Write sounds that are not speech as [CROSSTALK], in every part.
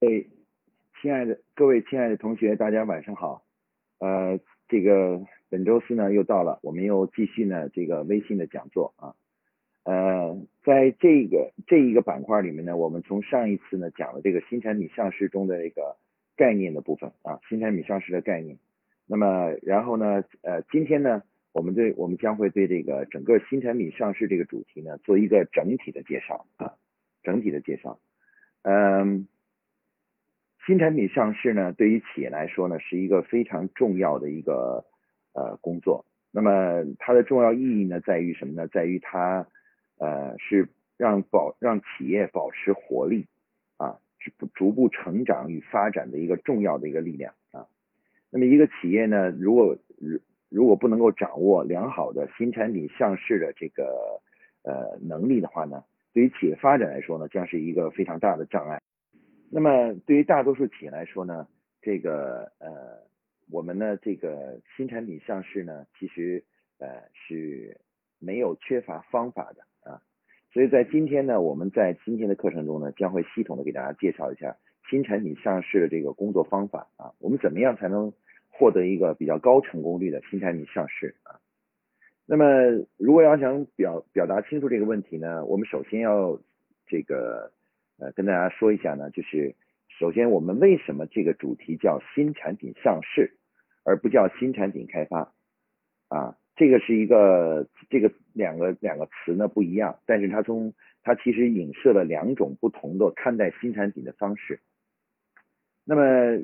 哎，亲爱的各位亲爱的同学，大家晚上好。呃，这个本周四呢又到了，我们又继续呢这个微信的讲座啊。呃，在这个这一个板块里面呢，我们从上一次呢讲了这个新产品上市中的这个概念的部分啊，新产品上市的概念。那么然后呢，呃，今天呢，我们对我们将会对这个整个新产品上市这个主题呢做一个整体的介绍啊，整体的介绍。嗯。新产品上市呢，对于企业来说呢，是一个非常重要的一个呃工作。那么它的重要意义呢，在于什么呢？在于它呃是让保让企业保持活力啊，逐逐步成长与发展的一个重要的一个力量啊。那么一个企业呢，如果如如果不能够掌握良好的新产品上市的这个呃能力的话呢，对于企业发展来说呢，将是一个非常大的障碍。那么对于大多数企业来说呢，这个呃，我们呢这个新产品上市呢，其实呃是没有缺乏方法的啊。所以在今天呢，我们在今天的课程中呢，将会系统的给大家介绍一下新产品上市的这个工作方法啊。我们怎么样才能获得一个比较高成功率的新产品上市啊？那么如果要想表表达清楚这个问题呢，我们首先要这个。呃，跟大家说一下呢，就是首先我们为什么这个主题叫新产品上市，而不叫新产品开发啊？这个是一个这个两个两个词呢不一样，但是它从它其实影射了两种不同的看待新产品的方式。那么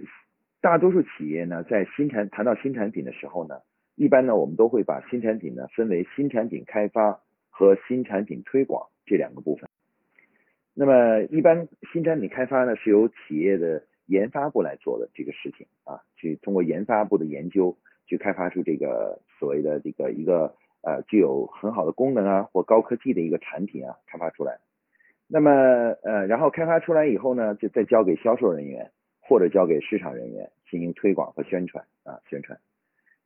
大多数企业呢，在新产谈到新产品的时候呢，一般呢我们都会把新产品呢分为新产品开发和新产品推广这两个部分。那么，一般新产品开发呢，是由企业的研发部来做的这个事情啊，去通过研发部的研究，去开发出这个所谓的这个一个呃具有很好的功能啊或高科技的一个产品啊，开发出来。那么呃，然后开发出来以后呢，就再交给销售人员或者交给市场人员进行推广和宣传啊宣传。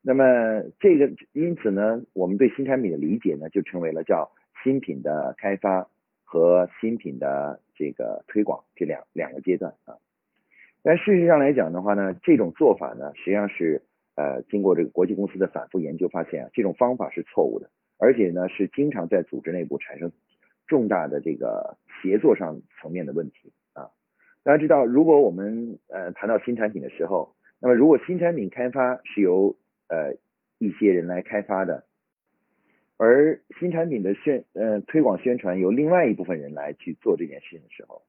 那么这个因此呢，我们对新产品的理解呢，就成为了叫新品的开发。和新品的这个推广这两两个阶段啊，但事实上来讲的话呢，这种做法呢，实际上是呃经过这个国际公司的反复研究发现啊，这种方法是错误的，而且呢是经常在组织内部产生重大的这个协作上层面的问题啊。大家知道，如果我们呃谈到新产品的时候，那么如果新产品开发是由呃一些人来开发的。而新产品的宣呃推广宣传由另外一部分人来去做这件事情的时候，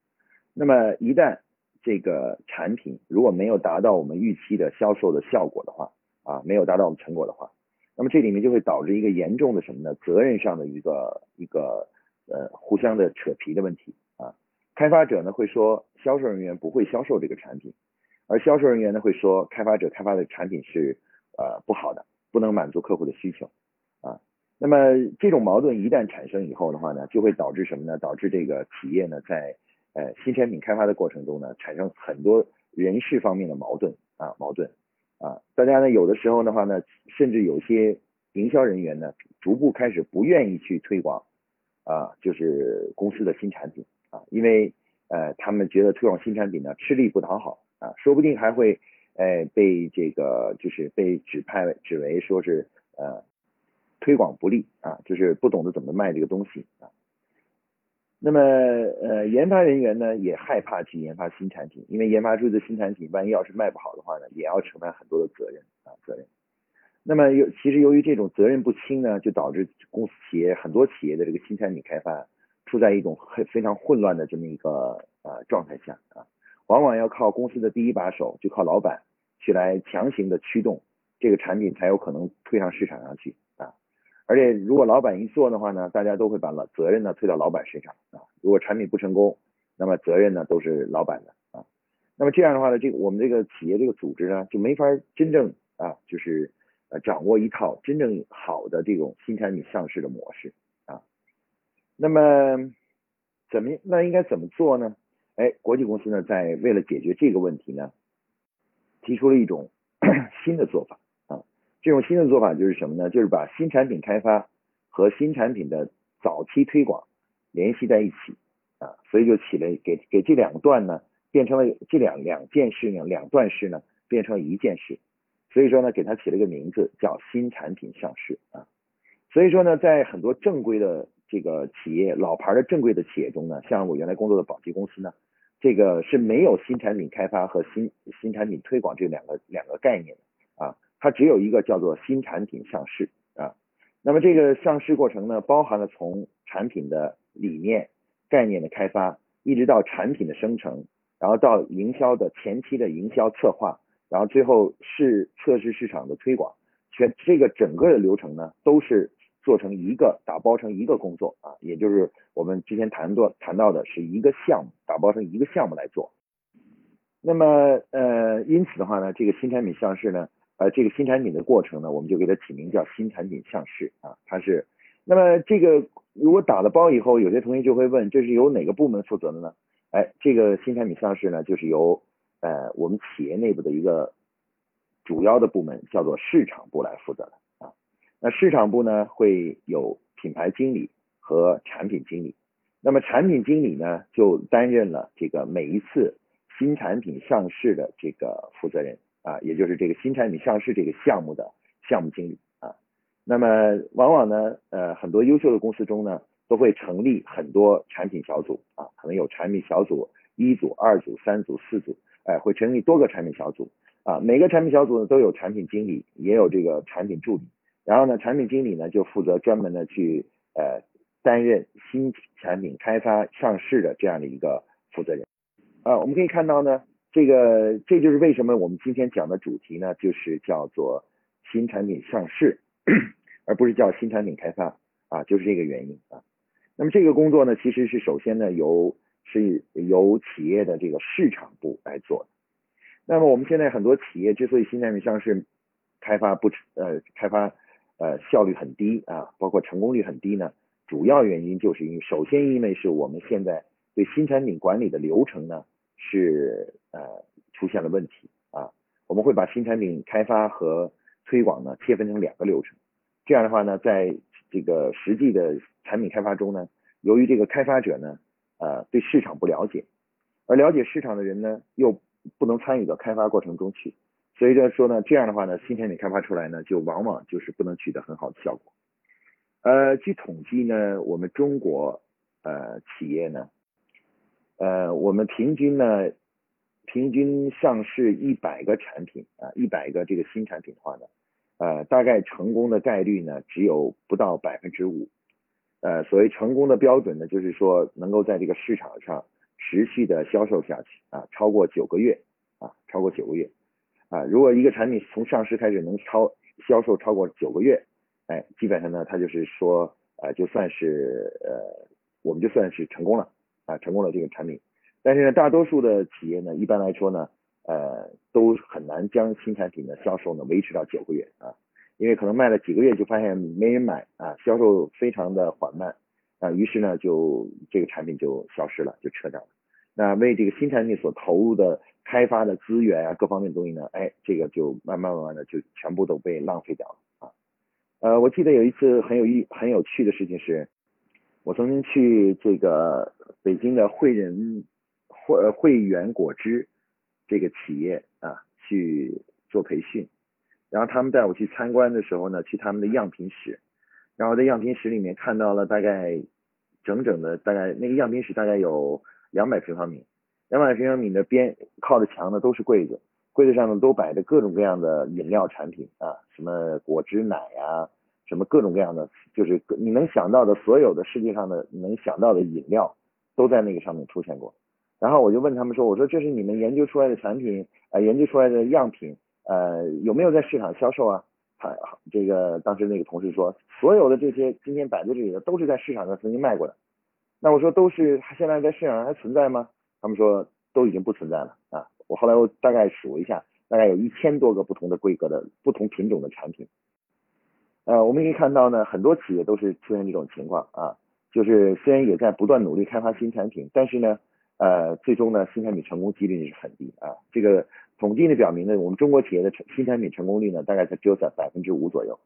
那么一旦这个产品如果没有达到我们预期的销售的效果的话啊，没有达到我们成果的话，那么这里面就会导致一个严重的什么呢？责任上的一个一个呃互相的扯皮的问题啊。开发者呢会说销售人员不会销售这个产品，而销售人员呢会说开发者开发的产品是呃不好的，不能满足客户的需求啊。那么这种矛盾一旦产生以后的话呢，就会导致什么呢？导致这个企业呢，在呃新产品开发的过程中呢，产生很多人事方面的矛盾啊，矛盾啊，大家呢有的时候的话呢，甚至有些营销人员呢，逐步开始不愿意去推广啊，就是公司的新产品啊，因为呃他们觉得推广新产品呢吃力不讨好啊，说不定还会呃被这个就是被指派指为说是呃。推广不利啊，就是不懂得怎么卖这个东西啊。那么呃，研发人员呢也害怕去研发新产品，因为研发出的新产品，万一要是卖不好的话呢，也要承担很多的责任啊责任。那么由其实由于这种责任不清呢，就导致公司企业很多企业的这个新产品开发处在一种很非常混乱的这么一个呃状态下啊，往往要靠公司的第一把手，就靠老板去来强行的驱动这个产品才有可能推上市场上去。而且如果老板一做的话呢，大家都会把老责任呢推到老板身上啊。如果产品不成功，那么责任呢都是老板的啊。那么这样的话呢，这个我们这个企业这个组织呢就没法真正啊，就是呃掌握一套真正好的这种新产品上市的模式啊。那么怎么那应该怎么做呢？哎，国际公司呢在为了解决这个问题呢，提出了一种 [COUGHS] 新的做法。这种新的做法就是什么呢？就是把新产品开发和新产品的早期推广联系在一起啊，所以就起了给给这两段呢变成了这两两件事呢，两段式呢变成了一件事，所以说呢给它起了个名字叫新产品上市啊。所以说呢，在很多正规的这个企业，老牌的正规的企业中呢，像我原来工作的宝洁公司呢，这个是没有新产品开发和新新产品推广这两个两个概念的，它只有一个叫做新产品上市啊。那么这个上市过程呢，包含了从产品的理念、概念的开发，一直到产品的生成，然后到营销的前期的营销策划，然后最后是测试市场的推广，全这个整个的流程呢，都是。做成一个打包成一个工作啊，也就是我们之前谈过谈到的是一个项目打包成一个项目来做。那么呃，因此的话呢，这个新产品上市呢，呃，这个新产品的过程呢，我们就给它起名叫新产品上市啊。它是，那么这个如果打了包以后，有些同学就会问，这是由哪个部门负责的呢？哎，这个新产品上市呢，就是由呃我们企业内部的一个主要的部门叫做市场部来负责的啊。那市场部呢会有品牌经理和产品经理，那么产品经理呢就担任了这个每一次新产品上市的这个负责人啊，也就是这个新产品上市这个项目的项目经理啊。那么往往呢，呃，很多优秀的公司中呢都会成立很多产品小组啊，可能有产品小组一组、二组、三组、四组，哎，会成立多个产品小组啊。每个产品小组呢都有产品经理，也有这个产品助理。然后呢，产品经理呢就负责专门的去呃担任新产品开发上市的这样的一个负责人啊。我们可以看到呢，这个这就是为什么我们今天讲的主题呢，就是叫做新产品上市，[CLEARS THROAT] 而不是叫新产品开发啊，就是这个原因啊。那么这个工作呢，其实是首先呢由是由企业的这个市场部来做的。那么我们现在很多企业之所以新产品上市开发不呃开发呃，效率很低啊，包括成功率很低呢。主要原因就是因为，首先因为是我们现在对新产品管理的流程呢是呃出现了问题啊。我们会把新产品开发和推广呢切分成两个流程。这样的话呢，在这个实际的产品开发中呢，由于这个开发者呢呃对市场不了解，而了解市场的人呢又不能参与到开发过程中去。所以说呢，这样的话呢，新产品开发出来呢，就往往就是不能取得很好的效果。呃，据统计呢，我们中国呃企业呢，呃，我们平均呢，平均上市一百个产品啊，一百个这个新产品的话呢，呃，大概成功的概率呢，只有不到百分之五。呃，所谓成功的标准呢，就是说能够在这个市场上持续的销售下去啊，超过九个月啊，超过九个月。啊，如果一个产品从上市开始能超销售超过九个月，哎，基本上呢，它就是说，呃，就算是呃，我们就算是成功了，啊，成功了这个产品。但是呢，大多数的企业呢，一般来说呢，呃，都很难将新产品的销售呢维持到九个月啊，因为可能卖了几个月就发现没人买啊，销售非常的缓慢啊，于是呢，就这个产品就消失了，就撤掉了。那为这个新产品所投入的。开发的资源啊，各方面的东西呢，哎，这个就慢慢慢慢的就全部都被浪费掉了啊。呃，我记得有一次很有意很有趣的事情是，我曾经去这个北京的汇仁汇汇源果汁这个企业啊去做培训，然后他们带我去参观的时候呢，去他们的样品室，然后在样品室里面看到了大概整整的大概那个样品室大概有两百平方米。两百平方米的边靠着墙的都是柜子，柜子上呢都摆着各种各样的饮料产品啊，什么果汁奶呀，什么各种各样的，就是你能想到的所有的世界上的能想到的饮料都在那个上面出现过。然后我就问他们说，我说这是你们研究出来的产品啊，研究出来的样品，呃，有没有在市场销售啊？他这个当时那个同事说，所有的这些今天摆在这里的都是在市场上曾经卖过的。那我说都是现在在市场上还存在吗？他们说都已经不存在了啊！我后来我大概数一下，大概有一千多个不同的规格的不同品种的产品。呃，我们可以看到呢，很多企业都是出现这种情况啊，就是虽然也在不断努力开发新产品，但是呢，呃，最终呢，新产品成功几率是很低啊。这个统计呢表明呢，我们中国企业的成新产品成功率呢，大概才只有在百分之五左右，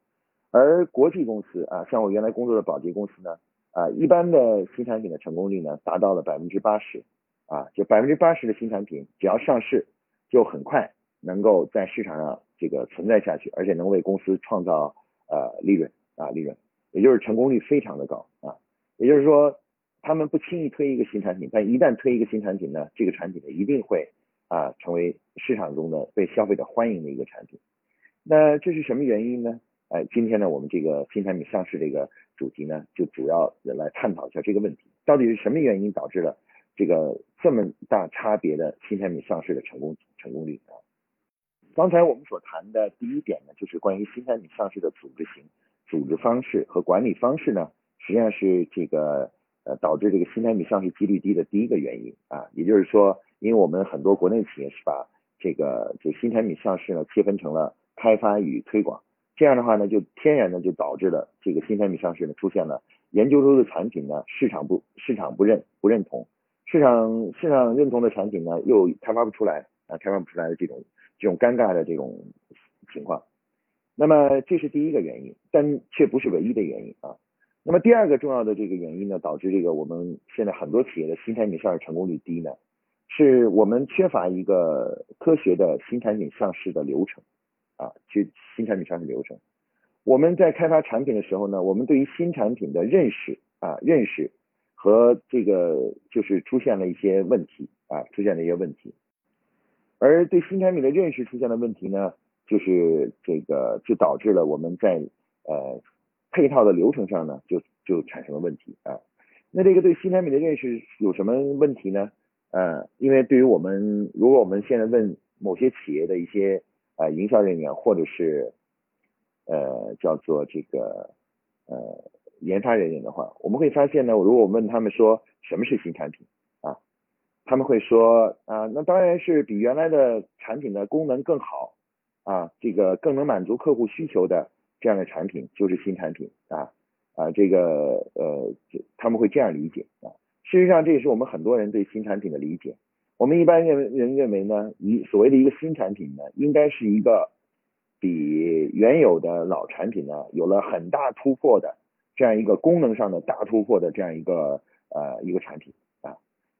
而国际公司啊，像我原来工作的宝洁公司呢，啊，一般的新产品的成功率呢，达到了百分之八十。啊，就百分之八十的新产品只要上市，就很快能够在市场上这个存在下去，而且能为公司创造呃利润啊利润，也就是成功率非常的高啊，也就是说他们不轻易推一个新产品，但一旦推一个新产品呢，这个产品呢一定会啊成为市场中的被消费者欢迎的一个产品。那这是什么原因呢？哎，今天呢，我们这个新产品上市这个主题呢，就主要来探讨一下这个问题，到底是什么原因导致了这个这么大差别的新产品上市的成功成功率啊？刚才我们所谈的第一点呢，就是关于新产品上市的组织型、组织方式和管理方式呢，实际上是这个呃导致这个新产品上市几率低的第一个原因啊。也就是说，因为我们很多国内企业是把这个就新产品上市呢切分成了开发与推广。这样的话呢，就天然的就导致了这个新产品上市呢出现了研究出的产品呢市场不市场不认不认同，市场市场认同的产品呢又开发不出来啊开发不出来的这种这种尴尬的这种情况。那么这是第一个原因，但却不是唯一的原因啊。那么第二个重要的这个原因呢，导致这个我们现在很多企业的新产品上市成功率低呢，是我们缺乏一个科学的新产品上市的流程。啊，去新产品上市流程。我们在开发产品的时候呢，我们对于新产品的认识啊，认识和这个就是出现了一些问题啊，出现了一些问题。而对新产品的认识出现了问题呢，就是这个就导致了我们在呃配套的流程上呢，就就产生了问题啊。那这个对新产品的认识有什么问题呢？呃，因为对于我们，如果我们现在问某些企业的一些啊，营销人员或者是呃叫做这个呃研发人员的话，我们会发现呢，如果我问他们说什么是新产品，他们会说啊，那当然是比原来的产品的功能更好啊，这个更能满足客户需求的这样的产品就是新产品啊啊，这个呃他们会这样理解啊，事实上这也是我们很多人对新产品的理解。我们一般认为人认为呢，一所谓的一个新产品呢，应该是一个比原有的老产品呢有了很大突破的这样一个功能上的大突破的这样一个呃一个产品。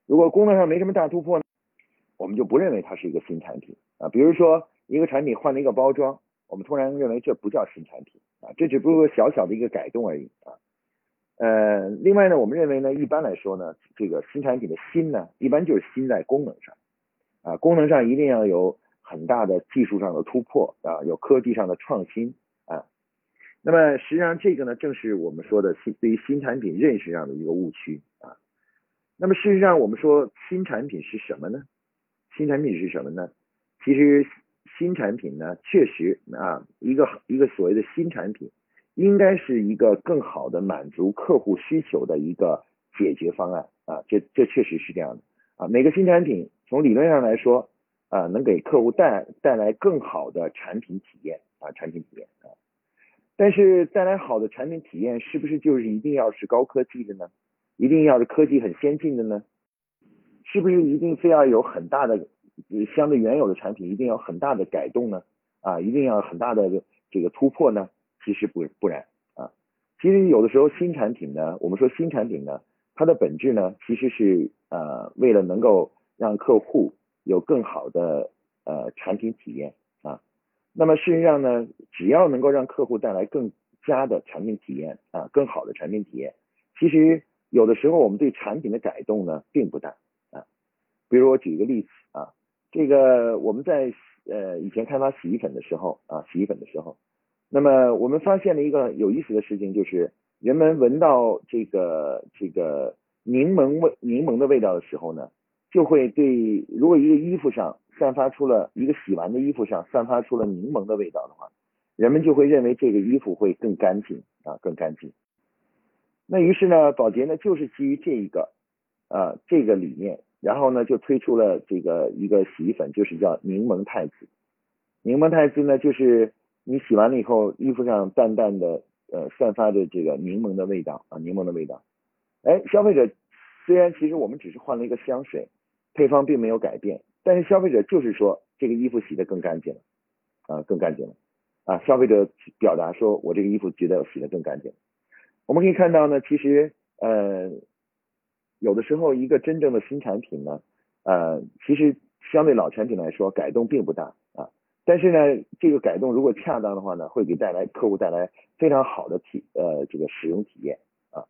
如果功能上没什么大突破呢，我们就不认为它是一个新产品啊。比如说一个产品换了一个包装，我们突然认为这不叫新产品啊，这只不过小小的一个改动而已啊。呃，另外呢，我们认为呢，一般来说呢，这个新产品的新呢，一般就是新在功能上，啊，功能上一定要有很大的技术上的突破啊，有科技上的创新啊。那么实际上这个呢，正是我们说的新对于新产品认识上的一个误区。那么事实上我们说新产品是什么呢？新产品是什么呢？其实新产品呢，确实啊，一个一个所谓的新产品。应该是一个更好的满足客户需求的一个解决方案啊，这这确实是这样的啊。每个新产品从理论上来说啊，能给客户带带来更好的产品体验啊，产品体验啊。但是带来好的产品体验，是不是就是一定要是高科技的呢？一定要是科技很先进的呢？是不是一定非要有很大的相对原有的产品一定要很大的改动呢？啊，一定要很大的这个突破呢？其实不不然啊，其实有的时候新产品呢，我们说新产品呢，它的本质呢，其实是呃为了能够让客户有更好的呃产品体验啊。那么事实上呢，只要能够让客户带来更加的产品体验啊，更好的产品体验，其实有的时候我们对产品的改动呢并不大啊。比如我举一个例子啊，这个我们在呃以前开发洗衣粉的时候啊，洗衣粉的时候。那么我们发现了一个有意思的事情，就是人们闻到这个这个柠檬味柠檬的味道的时候呢，就会对如果一个衣服上散发出了一个洗完的衣服上散发出了柠檬的味道的话，人们就会认为这个衣服会更干净啊更干净。那于是呢，宝洁呢就是基于这一个啊这个理念，然后呢就推出了这个一个洗衣粉，就是叫柠檬太子。柠檬太子呢就是。你洗完了以后，衣服上淡淡的呃散发着这个柠檬的味道啊，柠檬的味道。哎，消费者虽然其实我们只是换了一个香水，配方并没有改变，但是消费者就是说这个衣服洗得更干净了啊，更干净了啊。消费者表达说我这个衣服觉得洗得更干净。我们可以看到呢，其实呃有的时候一个真正的新产品呢，呃，其实相对老产品来说，改动并不大啊。但是呢，这个改动如果恰当的话呢，会给带来客户带来非常好的体呃这个使用体验啊。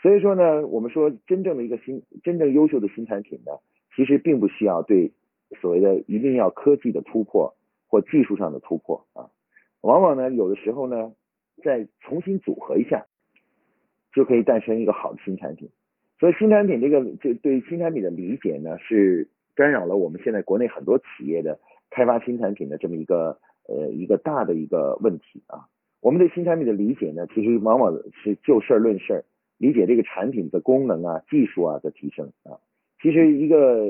所以说呢，我们说真正的一个新真正优秀的新产品呢，其实并不需要对所谓的一定要科技的突破或技术上的突破啊。往往呢，有的时候呢，再重新组合一下，就可以诞生一个好的新产品。所以新产品这个，这对新产品的理解呢，是干扰了我们现在国内很多企业的开发新产品的这么一个呃一个大的一个问题啊。我们对新产品的理解呢，其实往往是就事儿论事儿，理解这个产品的功能啊、技术啊的提升啊。其实一个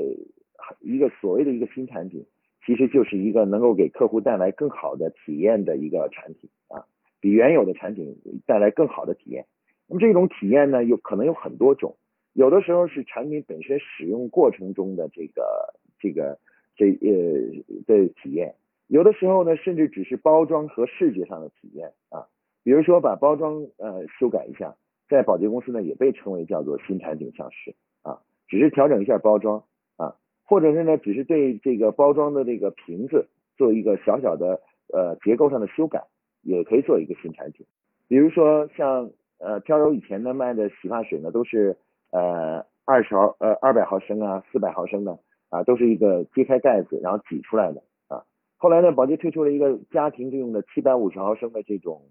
一个所谓的一个新产品。其实就是一个能够给客户带来更好的体验的一个产品啊，比原有的产品带来更好的体验。那么这种体验呢，有可能有很多种，有的时候是产品本身使用过程中的这个这个这呃的体验，有的时候呢，甚至只是包装和视觉上的体验啊。比如说把包装呃修改一下，在保洁公司呢也被称为叫做新产品上市啊，只是调整一下包装啊。或者是呢，只是对这个包装的这个瓶子做一个小小的呃结构上的修改，也可以做一个新产品。比如说像呃飘柔以前呢卖的洗发水呢，都是呃二十毫呃二百毫升啊四百毫升的啊，都是一个揭开盖子然后挤出来的啊。后来呢，宝洁推出了一个家庭就用的七百五十毫升的这种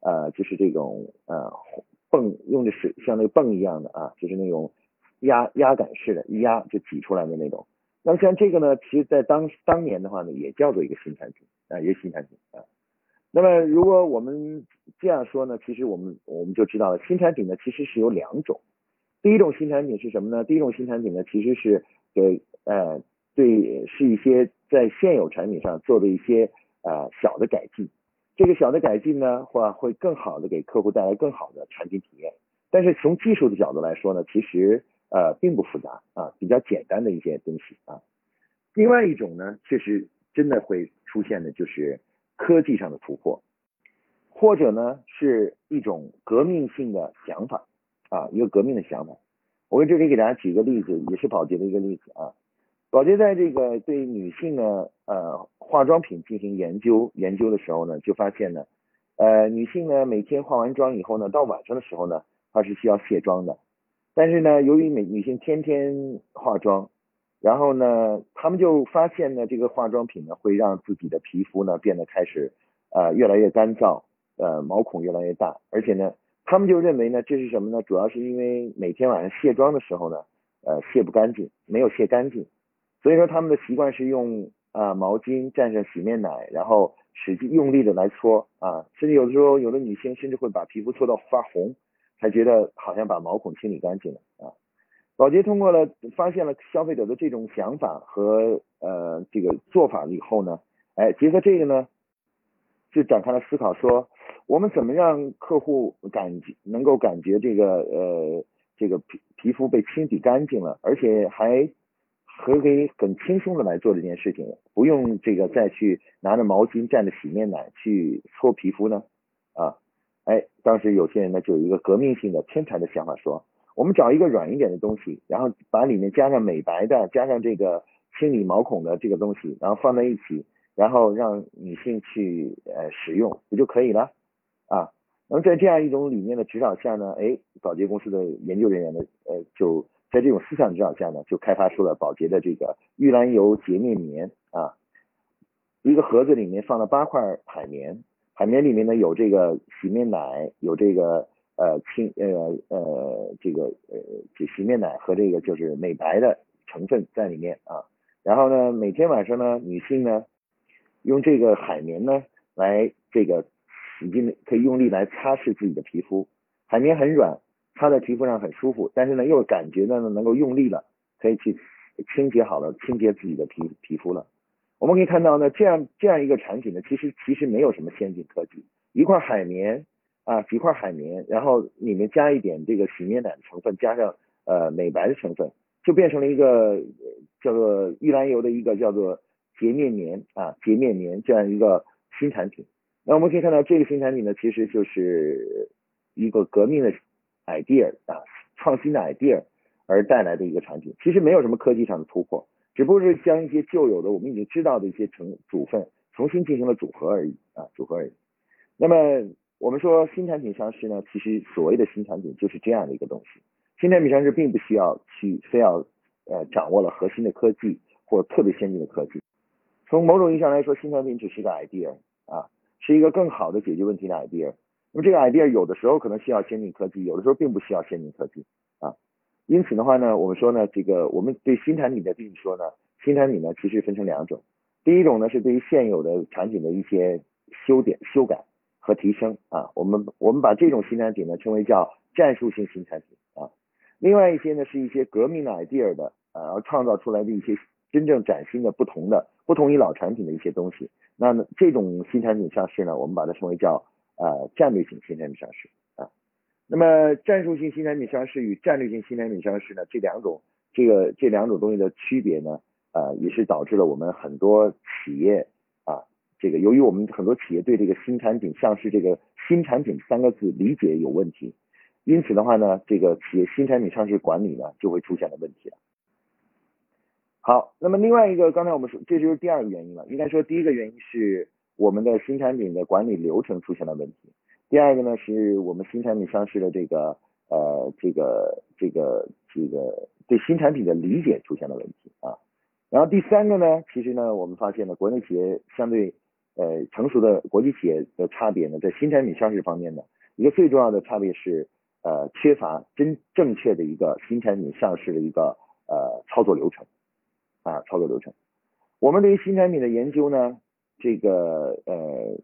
呃就是这种呃泵用的是像那个泵一样的啊，就是那种。压压感式的，一压就挤出来的那种。那么像这个呢，其实在当当年的话呢，也叫做一个新产品啊，一个新产品啊。那么如果我们这样说呢，其实我们我们就知道了，新产品呢其实是有两种。第一种新产品是什么呢？第一种新产品呢，其实是给呃对是一些在现有产品上做的一些呃小的改进。这个小的改进呢，话会更好的给客户带来更好的产品体验。但是从技术的角度来说呢，其实呃，并不复杂啊，比较简单的一些东西啊。另外一种呢，确实真的会出现的就是科技上的突破，或者呢是一种革命性的想法啊，一个革命的想法。我这里给大家举个例子，也是宝洁的一个例子啊。宝洁在这个对女性的呃化妆品进行研究研究的时候呢，就发现呢，呃，女性呢每天化完妆以后呢，到晚上的时候呢，她是需要卸妆的。但是呢，由于女女性天天化妆，然后呢，他们就发现呢，这个化妆品呢会让自己的皮肤呢变得开始呃越来越干燥，呃毛孔越来越大，而且呢，他们就认为呢，这是什么呢？主要是因为每天晚上卸妆的时候呢，呃卸不干净，没有卸干净，所以说他们的习惯是用啊毛巾蘸上洗面奶，然后使劲用力的来搓啊，甚至有的时候有的女性甚至会把皮肤搓到发红。才觉得好像把毛孔清理干净了啊！宝洁通过了发现了消费者的这种想法和呃这个做法以后呢，哎，结合这个呢，就展开了思考，说我们怎么让客户感觉能够感觉这个呃这个皮皮肤被清洗干净了，而且还可以很轻松的来做这件事情，不用这个再去拿着毛巾蘸着洗面奶去搓皮肤呢啊。哎，当时有些人呢就有一个革命性的天才的想法，说我们找一个软一点的东西，然后把里面加上美白的，加上这个清理毛孔的这个东西，然后放在一起，然后让女性去呃使用，不就可以了啊？那么在这样一种理念的指导下呢，哎，保洁公司的研究人员呢，呃，就在这种思想指导下呢，就开发出了保洁的这个玉兰油洁面棉啊，一个盒子里面放了八块海绵。海绵里面呢有这个洗面奶，有这个呃清呃呃这个呃这洗面奶和这个就是美白的成分在里面啊。然后呢，每天晚上呢，女性呢用这个海绵呢来这个使劲可以用力来擦拭自己的皮肤，海绵很软，擦在皮肤上很舒服，但是呢又感觉到呢能够用力了，可以去清洁好了，清洁自己的皮皮肤了。我们可以看到呢，这样这样一个产品呢，其实其实没有什么先进科技，一块海绵啊，几块海绵，然后里面加一点这个洗面奶的成分，加上呃美白的成分，就变成了一个叫做玉兰油的一个叫做洁面棉啊，洁面棉这样一个新产品。那我们可以看到这个新产品呢，其实就是一个革命的 idea 啊，创新的 idea 而带来的一个产品，其实没有什么科技上的突破。只不过是将一些旧有的我们已经知道的一些成组分重新进行了组合而已啊，组合而已。那么我们说新产品上市呢，其实所谓的新产品就是这样的一个东西。新产品上市并不需要去非要呃掌握了核心的科技或特别先进的科技。从某种意义上来说，新产品只是一个 idea 啊，是一个更好的解决问题的 idea。那么这个 idea 有的时候可能需要先进科技，有的时候并不需要先进科技啊。因此的话呢，我们说呢，这个我们对新产品的定义说呢，新产品呢其实分成两种。第一种呢是对于现有的产品的一些修点、修改。和提升啊，我们我们把这种新产品呢称为叫战术性新产品啊。另外一些呢是一些革命的 idea 的啊，然后创造出来的一些真正崭新的、不同的、不同于老产品的一些东西。那这种新产品上市呢，我们把它称为叫呃战略性新产品上市啊。那么战术性新产品上市与战略性新产品上市呢，这两种这个这两种东西的区别呢，呃，也是导致了我们很多企业。这个由于我们很多企业对这个新产品上市这个新产品三个字理解有问题，因此的话呢，这个企业新产品上市管理呢就会出现了问题。好，那么另外一个，刚才我们说这就是第二个原因了。应该说第一个原因是我们的新产品的管理流程出现了问题，第二个呢是我们新产品上市的这个呃这个这个这个对新产品的理解出现了问题啊。然后第三个呢，其实呢我们发现呢国内企业相对呃，成熟的国际企业的差别呢，在新产品上市方面呢，一个最重要的差别是，呃，缺乏真正确的一个新产品上市的一个呃操作流程啊，操作流程。我们对于新产品的研究呢，这个呃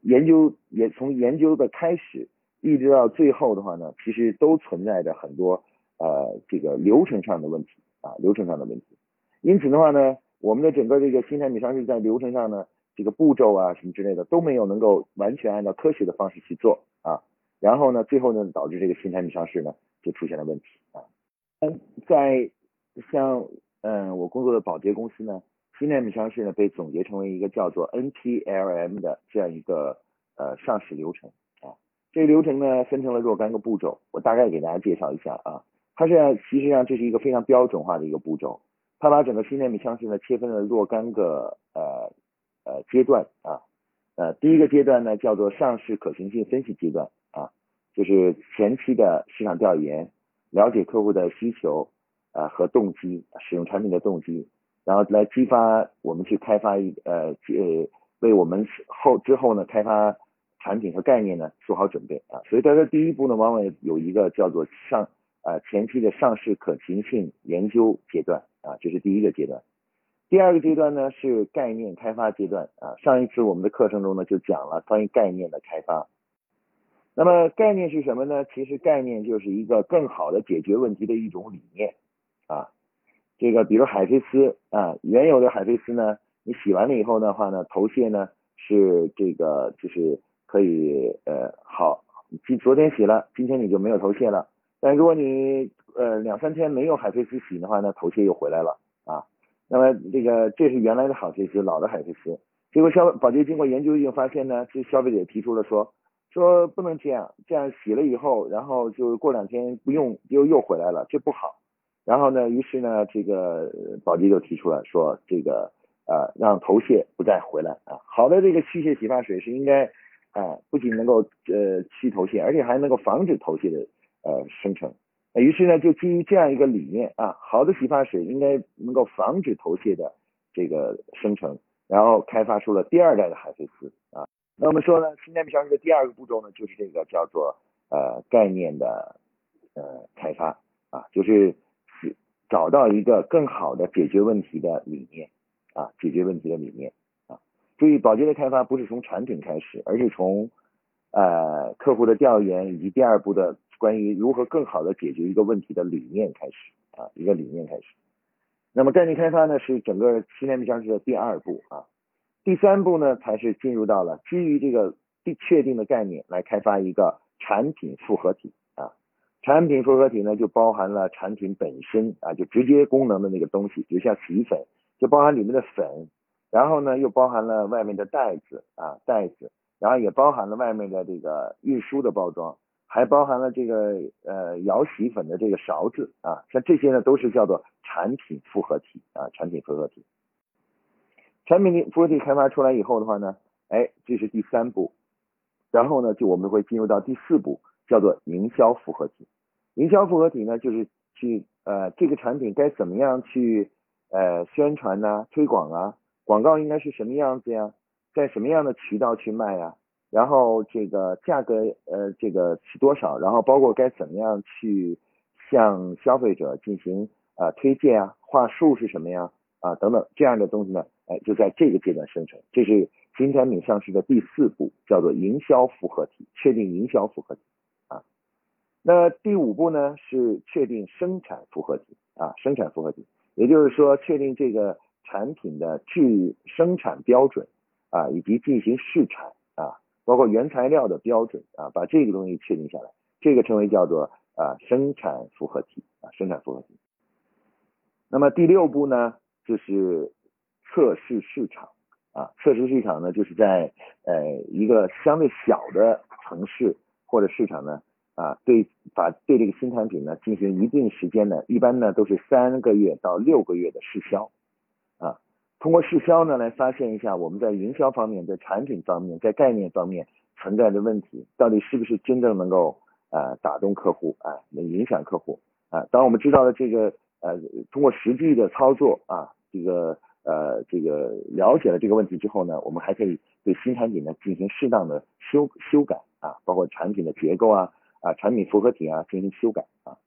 研究也从研究的开始一直到最后的话呢，其实都存在着很多呃这个流程上的问题啊，流程上的问题。因此的话呢，我们的整个这个新产品上市在流程上呢。这个步骤啊，什么之类的都没有能够完全按照科学的方式去做啊，然后呢，最后呢，导致这个新产品上市呢就出现了问题啊。嗯，在像嗯我工作的保洁公司呢，新产品上市呢被总结成为一个叫做 NPLM 的这样一个呃上市流程啊。这个流程呢分成了若干个步骤，我大概给大家介绍一下啊。它是实际上这是一个非常标准化的一个步骤，它把整个新产品上市呢切分了若干个呃。呃，阶段啊，呃，第一个阶段呢叫做上市可行性分析阶段啊，就是前期的市场调研，了解客户的需求啊和动机，使用产品的动机，然后来激发我们去开发一呃呃，为我们后之后呢开发产品和概念呢做好准备啊，所以在这第一步呢，往往有一个叫做上啊前期的上市可行性研究阶段啊，这是第一个阶段。第二个阶段呢是概念开发阶段啊，上一次我们的课程中呢就讲了关于概念的开发。那么概念是什么呢？其实概念就是一个更好的解决问题的一种理念啊。这个比如海飞丝啊，原有的海飞丝呢，你洗完了以后的话呢，头屑呢是这个就是可以呃好，今昨天洗了，今天你就没有头屑了。但如果你呃两三天没有海飞丝洗的话呢，头屑又回来了啊。那么这个这是原来的海飞丝，老的海飞丝。结果消保洁经过研究以后发现呢，这消费者提出了说说不能这样，这样洗了以后，然后就过两天不用又又回来了，这不好。然后呢，于是呢，这个保洁就提出了说这个呃让头屑不再回来啊。好的这个去屑洗发水是应该啊不仅能够呃去头屑，而且还能够防止头屑的呃生成。于是呢，就基于这样一个理念啊，好的洗发水应该能够防止头屑的这个生成，然后开发出了第二代的海飞丝啊。那我们说呢，新产品上市的第二个步骤呢，就是这个叫做呃概念的呃开发啊，就是是找到一个更好的解决问题的理念啊，解决问题的理念啊。注意，保洁的开发不是从产品开始，而是从呃客户的调研以及第二步的。关于如何更好的解决一个问题的理念开始啊，一个理念开始。那么概念开发呢是整个新产品上市的第二步啊，第三步呢才是进入到了基于这个确定的概念来开发一个产品复合体啊。产品复合体呢就包含了产品本身啊，就直接功能的那个东西，比如像洗衣粉，就包含里面的粉，然后呢又包含了外面的袋子啊袋子，然后也包含了外面的这个运输的包装。还包含了这个呃摇洗粉的这个勺子啊，像这些呢都是叫做产品复合体啊，产品复合体。产品复合体开发出来以后的话呢，哎，这是第三步，然后呢就我们会进入到第四步，叫做营销复合体。营销复合体呢就是去呃这个产品该怎么样去呃宣传呐、推广啊，广告应该是什么样子呀，在什么样的渠道去卖呀？然后这个价格呃这个是多少？然后包括该怎么样去向消费者进行啊推荐啊，话术是什么呀？啊等等这样的东西呢，哎就在这个阶段生成。这是新产品上市的第四步，叫做营销复合体，确定营销复合体啊。那第五步呢是确定生产复合体啊，生产复合体，也就是说确定这个产品的制生产标准啊，以及进行试产。包括原材料的标准啊，把这个东西确定下来，这个称为叫做啊生产复合体啊生产复合体。那么第六步呢，就是测试市场啊，测试市场呢，就是在呃一个相对小的城市或者市场呢啊，对把对这个新产品呢进行一定时间呢，一般呢都是三个月到六个月的试销。通过试销呢，来发现一下我们在营销方面、在产品方面、在概念方面存在的问题，到底是不是真正能够呃打动客户啊，能影响客户啊？当我们知道了这个呃，通过实际的操作啊，这个呃这个了解了这个问题之后呢，我们还可以对新产品呢进行适当的修修改啊，包括产品的结构啊啊，产品复合体啊进行修改啊。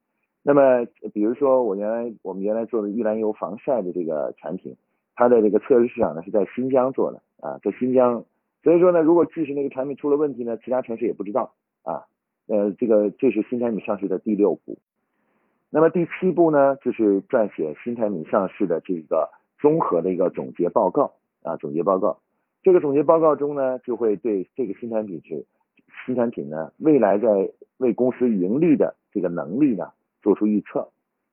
那么比如说我原来我们原来做的玉兰油防晒的这个产品。它的这个测试市场呢是在新疆做的啊，在新疆，所以说呢，如果即使那个产品出了问题呢，其他城市也不知道啊，呃，这个这是新产品上市的第六步。那么第七步呢，就是撰写新产品上市的这个综合的一个总结报告啊，总结报告。这个总结报告中呢，就会对这个新产品是新产品呢未来在为公司盈利的这个能力呢做出预测。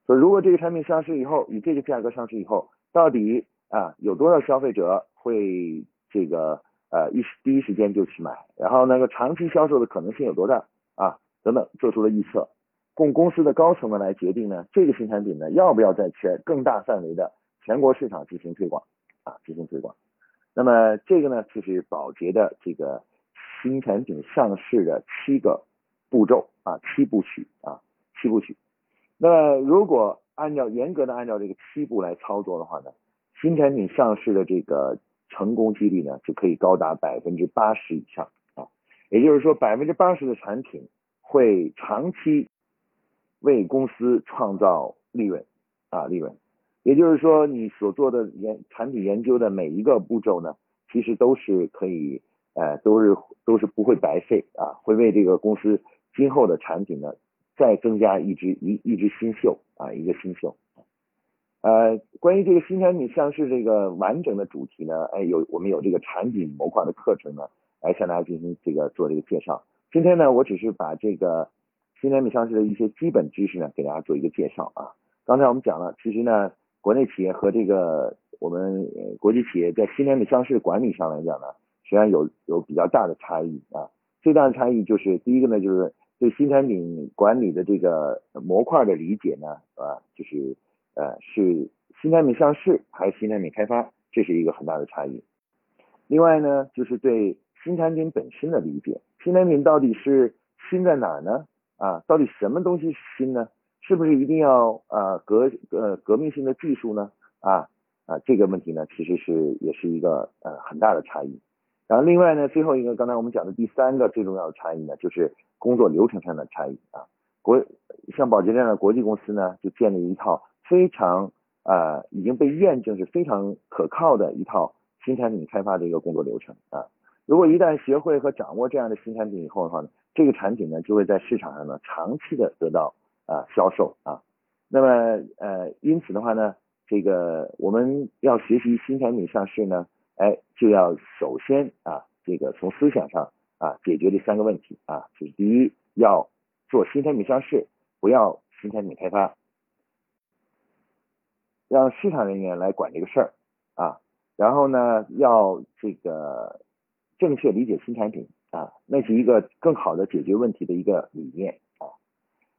说如果这个产品上市以后，以这个价格上市以后，到底啊，有多少消费者会这个呃一时第一时间就去买？然后那个长期销售的可能性有多大啊？等等，做出了预测，供公司的高层呢来决定呢，这个新产品呢要不要在全更大范围的全国市场进行推广啊？进行推广。那么这个呢就是宝洁的这个新产品上市的七个步骤啊，七部曲啊，七部曲。那如果按照严格的按照这个七步来操作的话呢？新产品上市的这个成功几率呢，就可以高达百分之八十以上啊，也就是说百分之八十的产品会长期为公司创造利润啊利润，也就是说你所做的研产品研究的每一个步骤呢，其实都是可以呃都是都是不会白费啊，会为这个公司今后的产品呢再增加一支一一支新秀啊一个新秀。呃，关于这个新产品上市这个完整的主题呢，哎，有我们有这个产品模块的课程呢，来向大家进行这个做这个介绍。今天呢，我只是把这个新产品上市的一些基本知识呢，给大家做一个介绍啊。刚才我们讲了，其实呢，国内企业和这个我们国际企业在新产品上市管理上来讲呢，实际上有有比较大的差异啊。最大的差异就是第一个呢，就是对新产品管理的这个模块的理解呢，啊，就是。呃，是新产品上市还是新产品开发，这是一个很大的差异。另外呢，就是对新产品本身的理解，新产品到底是新在哪儿呢？啊，到底什么东西是新呢？是不是一定要啊革呃革命性的技术呢？啊啊这个问题呢，其实是也是一个呃很大的差异。然后另外呢，最后一个刚才我们讲的第三个最重要的差异呢，就是工作流程上的差异啊。国像宝洁这样的国际公司呢，就建立一套。非常啊，已经被验证是非常可靠的一套新产品开发的一个工作流程啊。如果一旦学会和掌握这样的新产品以后的话呢，这个产品呢就会在市场上呢长期的得到啊销售啊。那么呃，因此的话呢，这个我们要学习新产品上市呢，哎，就要首先啊，这个从思想上啊解决这三个问题啊，就是第一要做新产品上市，不要新产品开发。让市场人员来管这个事儿啊，然后呢，要这个正确理解新产品啊，那是一个更好的解决问题的一个理念啊。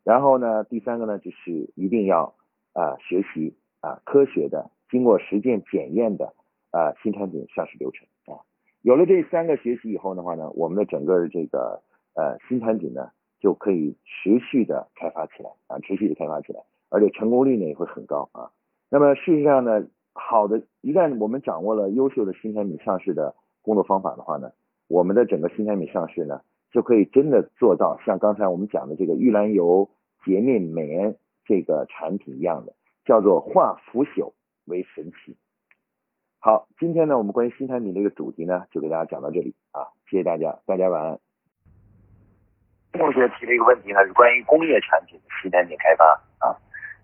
然后呢，第三个呢，就是一定要啊学习啊科学的、经过实践检验的啊新产品上市流程啊。有了这三个学习以后的话呢，我们的整个这个呃新产品呢就可以持续的开发起来啊，持续的开发起来，而且成功率呢也会很高啊。那么事实上呢，好的，一旦我们掌握了优秀的新产品上市的工作方法的话呢，我们的整个新产品上市呢，就可以真的做到像刚才我们讲的这个玉兰油洁面棉这个产品一样的，叫做化腐朽为神奇。好，今天呢，我们关于新产品这个主题呢，就给大家讲到这里啊，谢谢大家，大家晚安。同学提了一个问题呢，是关于工业产品的新产品开发啊。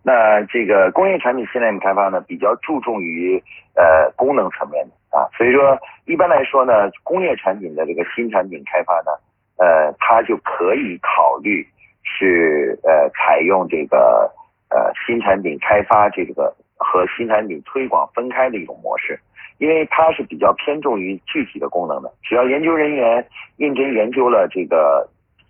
那这个工业产品新产品开发呢，比较注重于呃功能层面的啊，所以说一般来说呢，工业产品的这个新产品开发呢，呃，它就可以考虑是呃采用这个呃新产品开发这个和新产品推广分开的一种模式，因为它是比较偏重于具体的功能的，只要研究人员认真研究了这个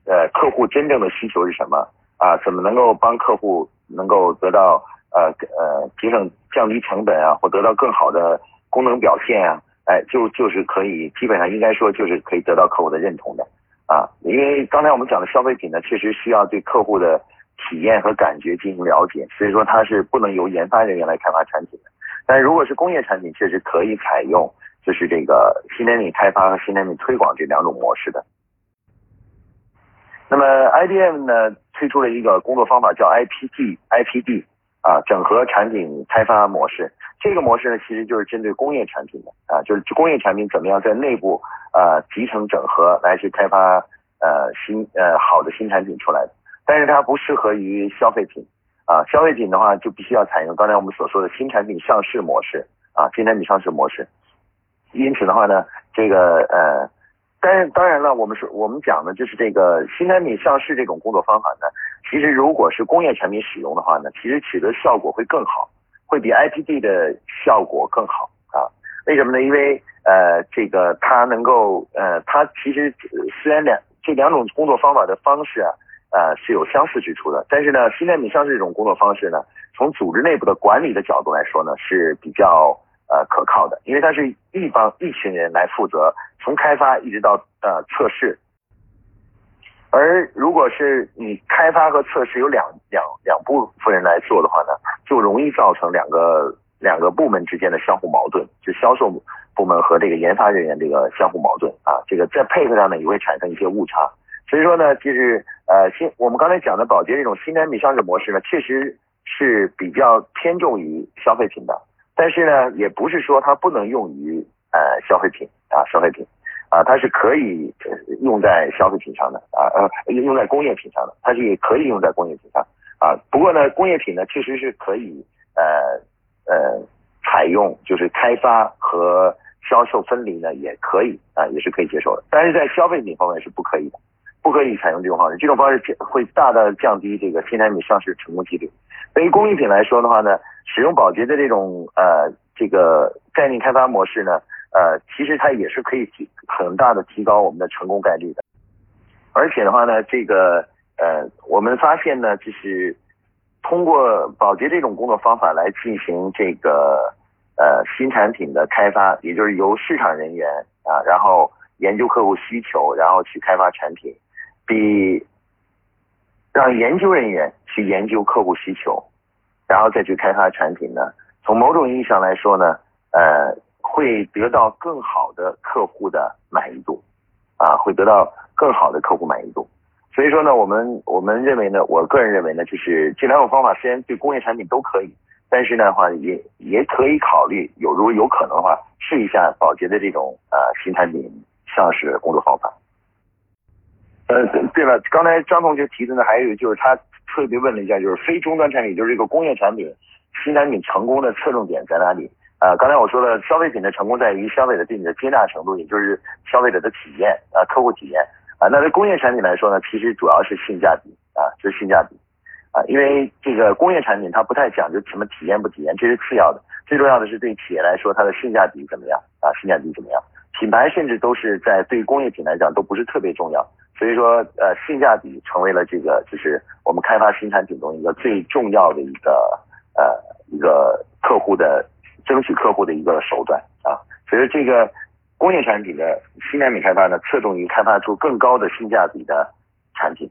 呃客户真正的需求是什么啊，怎么能够帮客户。能够得到呃呃节省降低成本啊，或得到更好的功能表现啊，哎，就就是可以基本上应该说就是可以得到客户的认同的啊。因为刚才我们讲的消费品呢，确实需要对客户的体验和感觉进行了解，所以说它是不能由研发人员来开发产品的。但如果是工业产品，确实可以采用就是这个新产品开发和新产品推广这两种模式的。那么 IBM 呢？推出了一个工作方法叫 IPD，IPD 啊，整合产品开发模式。这个模式呢，其实就是针对工业产品的啊，就是工业产品怎么样在内部啊集成整合来去开发呃新呃好的新产品出来的。但是它不适合于消费品啊，消费品的话就必须要采用刚才我们所说的新产品上市模式啊，新产品上市模式。因此的话呢，这个呃。但是当然了，我们说我们讲的就是这个新产品上市这种工作方法呢，其实如果是工业产品使用的话呢，其实取得效果会更好，会比 IPD 的效果更好啊。为什么呢？因为呃，这个它能够呃，它其实虽然两这两种工作方法的方式啊，呃是有相似之处的，但是呢，新产品上市这种工作方式呢，从组织内部的管理的角度来说呢，是比较。呃，可靠的，因为它是一帮一群人来负责，从开发一直到呃测试。而如果是你开发和测试有两两两部分人来做的话呢，就容易造成两个两个部门之间的相互矛盾，就销售部门和这个研发人员这个相互矛盾啊，这个在配合上呢也会产生一些误差。所以说呢，就是呃新我们刚才讲的宝洁这种新产品上市模式呢，确实是比较偏重于消费品的。但是呢，也不是说它不能用于呃消费品啊，消费品啊，它是可以用在消费品上的啊，呃，用在工业品上的，它是也可以用在工业品上啊。不过呢，工业品呢确实是可以呃呃采用，就是开发和销售分离呢也可以啊，也是可以接受的。但是在消费品方面是不可以的，不可以采用这种方式，这种方式会大大降低这个新产品上市成功几率。对于工艺品来说的话呢。使用保洁的这种呃这个概念开发模式呢，呃，其实它也是可以提很大的提高我们的成功概率的。而且的话呢，这个呃，我们发现呢，就是通过保洁这种工作方法来进行这个呃新产品的开发，也就是由市场人员啊，然后研究客户需求，然后去开发产品，比让研究人员去研究客户需求。然后再去开发产品呢？从某种意义上来说呢，呃，会得到更好的客户的满意度，啊，会得到更好的客户满意度。所以说呢，我们我们认为呢，我个人认为呢，就是这两种方法虽然对工业产品都可以，但是呢话也也可以考虑有如果有可能的话，试一下保洁的这种呃新产品上市工作方法。呃，对了，刚才张同学提的呢，还有就是他。特别问了一下，就是非终端产品，就是一个工业产品，新产品成功的侧重点在哪里？啊，刚才我说了，消费品的成功在于消费者对你的接纳程度，也就是消费者的体验啊，客户体验啊。那对工业产品来说呢，其实主要是性价比啊，就是性价比啊，因为这个工业产品它不太讲究什么体验不体验，这是次要的，最重要的是对企业来说它的性价比怎么样啊，性价比怎么样？品牌甚至都是在对工业品来讲都不是特别重要。所以说，呃，性价比成为了这个就是我们开发新产品中一个最重要的一个呃一个客户的争取客户的一个手段啊。所以这个工业产品的新产品开发呢，侧重于开发出更高的性价比的产品